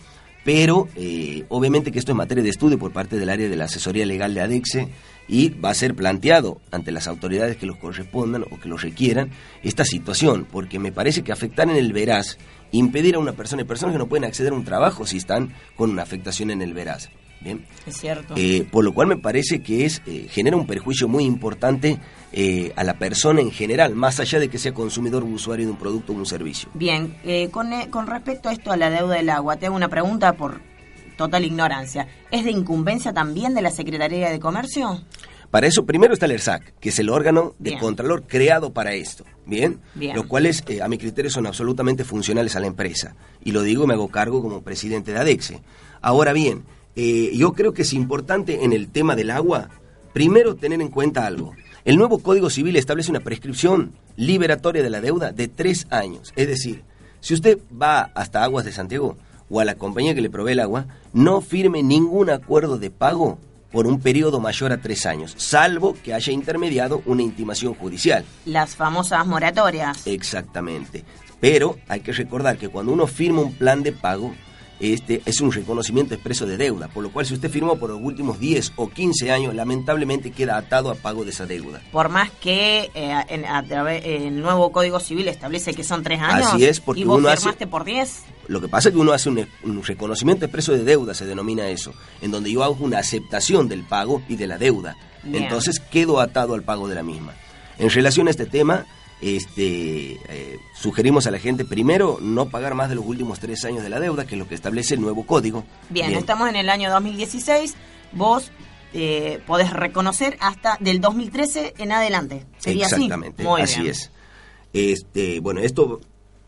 Pero eh, obviamente que esto es materia de estudio por parte del área de la asesoría legal de ADEXE y va a ser planteado ante las autoridades que los correspondan o que lo requieran esta situación, porque me parece que afectar en el veraz, impedir a una persona, y personas que no pueden acceder a un trabajo si están con una afectación en el veraz. Bien. Es cierto. Eh, por lo cual me parece que es eh, genera un perjuicio muy importante eh, a la persona en general, más allá de que sea consumidor o usuario de un producto o un servicio. Bien, con, con respecto a esto, a la deuda del agua, te hago una pregunta por total ignorancia. ¿Es de incumbencia también de la Secretaría de Comercio? Para eso primero está el ERSAC, que es el órgano de contralor creado para esto, ¿bien? Bien. Los cuales, a mi criterio, son absolutamente funcionales a la empresa. Y lo digo, me hago cargo como presidente de ADEXE. Ahora bien, eh, yo creo que es importante en el tema del agua, primero tener en cuenta algo. El nuevo Código Civil establece una prescripción liberatoria de la deuda de tres años. Es decir, Si usted va hasta Aguas de Santiago o a la compañía que le provee el agua, no firme ningún acuerdo de pago por un periodo mayor a tres años, salvo que haya intermediado una intimación judicial. Las famosas moratorias. Exactamente. Pero hay que recordar que cuando uno firma un plan de pago, este es un reconocimiento expreso de deuda, por lo cual si usted firmó por los últimos 10 o 15 años, lamentablemente queda atado a pago de esa deuda. Por más que eh, en, a través- el nuevo Código Civil establece que son tres años. Así es, porque y vos uno hace- firmaste por 10. Lo que pasa es que uno hace un, un reconocimiento expreso de deuda, se denomina eso, en donde yo hago una aceptación del pago y de la deuda. Bien. Entonces quedo atado al pago de la misma. En relación a este tema, este, eh, sugerimos a la gente primero no pagar más de los últimos tres años de la deuda, que es lo que establece el nuevo código. Bien, estamos en el año 2016. Vos eh, podés reconocer hasta del 2013 en adelante. ¿Sería Exactamente, así? Muy así bien. es. Este, bueno, esto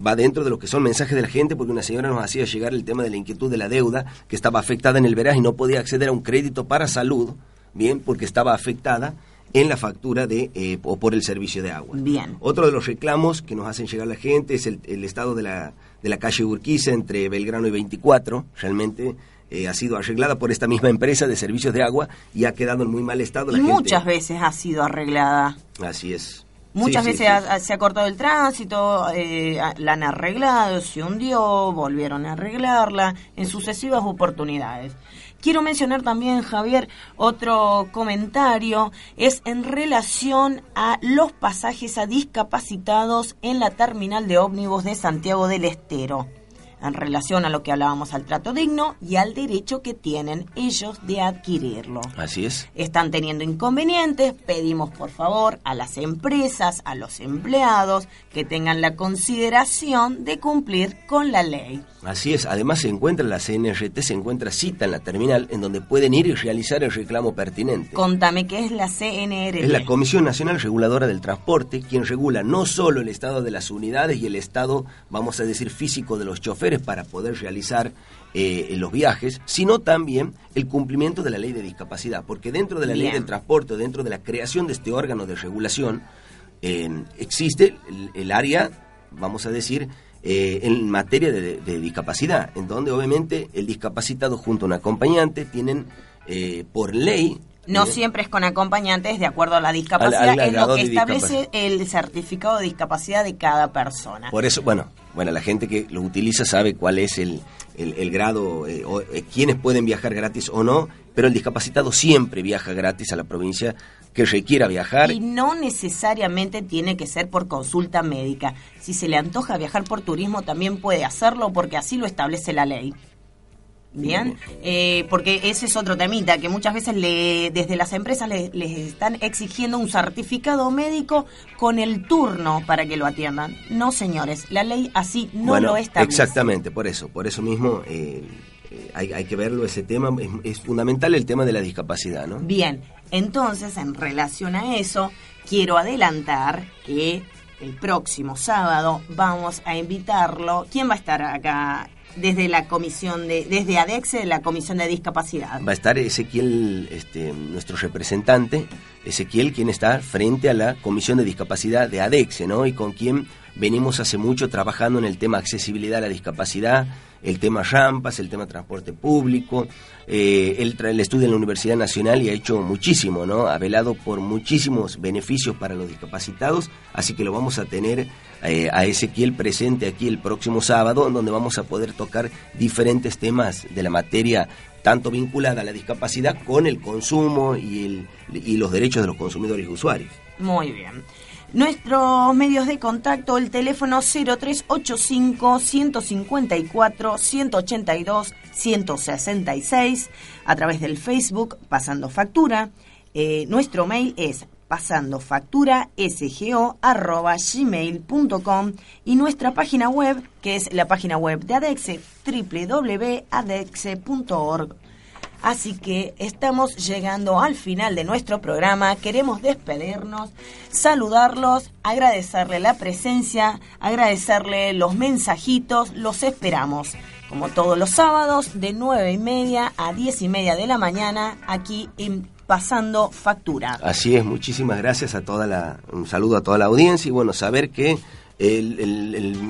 va dentro de lo que son mensajes de la gente, porque una señora nos hacía llegar el tema de la inquietud de la deuda, que estaba afectada en el veraz y no podía acceder a un crédito para salud, bien, porque estaba afectada en la factura de eh, o por el servicio de agua. Bien. Otro de los reclamos que nos hacen llegar la gente es el, el estado de la, de la calle Urquiza entre Belgrano y 24. Realmente eh, ha sido arreglada por esta misma empresa de servicios de agua y ha quedado en muy mal estado. La Y gente- muchas veces ha sido arreglada. Así es. Muchas Sí, veces sí. ha- se ha cortado el tránsito, eh, la han arreglado, se hundió, volvieron a arreglarla en sucesivas oportunidades. Quiero mencionar también, Javier, otro comentario, es en relación a los pasajes a discapacitados en la terminal de ómnibus de Santiago del Estero, en relación a lo que hablábamos al trato digno y al derecho que tienen ellos de adquirirlo Así es. están teniendo inconvenientes, pedimos por favor a las empresas, a los empleados, que tengan la consideración de cumplir con la ley. Así es, además se encuentra la CNRT, se encuentra cita en la terminal en donde pueden ir y realizar el reclamo pertinente. Contame qué es la CNR. Es la Comisión Nacional Reguladora del Transporte quien regula no solo el estado de las unidades y el estado, vamos a decir, físico de los choferes para poder realizar eh, los viajes, sino también el cumplimiento de la ley de discapacidad, porque dentro de la ley del transporte, dentro de la creación de este órgano de regulación, eh, existe el, el área, vamos a decir, eh, en materia de, de discapacidad, en donde obviamente el discapacitado junto a un acompañante tienen eh, por ley No ¿bien? siempre es con acompañantes de acuerdo a la discapacidad, Al- al es lo que establece el certificado de discapacidad de cada persona. Por eso, bueno, bueno, la gente que lo utiliza sabe cuál es el, el- el grado, eh, o, eh, quiénes pueden viajar gratis o no, pero el discapacitado siempre viaja gratis a la provincia que requiera viajar. Y no necesariamente tiene que ser por consulta médica. Si se le antoja viajar por turismo, también puede hacerlo porque así lo establece la ley. Bien, Eh, porque ese es otro temita, que muchas veces le, desde las empresas le- les están exigiendo un certificado médico con el turno para que lo atiendan. No, señores, la ley así no bueno, lo establece. exactamente, por eso, por eso mismo eh, eh, hay, hay que verlo ese tema, es, es fundamental el tema de la discapacidad, ¿no? Bien, entonces en relación a eso, quiero adelantar que el próximo sábado vamos a invitarlo. ¿Quién va a estar acá desde la comisión de, desde ADEXE, la comisión de discapacidad? Va a estar Ezequiel, este, nuestro representante, Ezequiel, quien está frente a la Comisión de Discapacidad de ADEXE, ¿no? Y con quien venimos hace mucho trabajando en el tema accesibilidad a la discapacidad, el tema rampas, el tema transporte público. Eh, él, él estudia en la Universidad Nacional y ha hecho muchísimo, ¿no? Ha velado por muchísimos beneficios para los discapacitados, así que lo vamos a tener eh, a Ezequiel presente aquí el próximo sábado, donde vamos a poder tocar diferentes temas de la materia tanto vinculada a la discapacidad con el consumo y, el, y los derechos de los consumidores y usuarios. Muy bien. Nuestros medios de contacto, el teléfono 0385 154 182 166, a través del Facebook Pasando Factura. Eh, nuestro mail es pasandofacturasgo@gmail.com y nuestra página web, que es la página web de Adexe, www.adexe.org. Así que estamos llegando al final de nuestro programa. Queremos despedirnos, saludarlos, agradecerle la presencia, agradecerle los mensajitos. Los esperamos, como todos los sábados, de nueve y media a diez y media de la mañana, aquí en Pasando Factura. Así es, muchísimas gracias a toda la, un saludo a toda la audiencia y bueno, saber que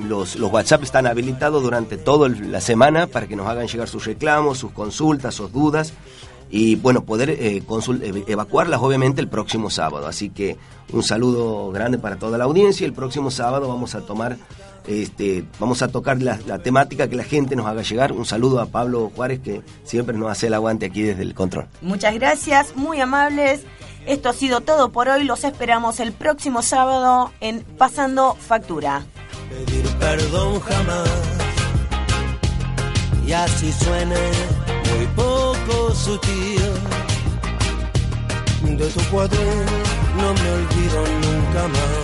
Los, WhatsApp están habilitados durante toda la semana para que nos hagan llegar sus reclamos, sus consultas, sus dudas y bueno, poder eh, ev- evacuarlas obviamente el próximo sábado. Así que un saludo grande para toda la audiencia. El próximo sábado vamos a tomar, este, vamos a tocar la, la temática que la gente nos haga llegar. Un saludo a Pablo Juárez que siempre nos hace el aguante aquí desde el control. Muchas gracias, muy amables. Esto ha sido todo por hoy. Los esperamos el próximo sábado en Pasando Factura. pedir perdón jamás. Y así suene muy poco sutil. De tu cuadro no me olvido nunca más.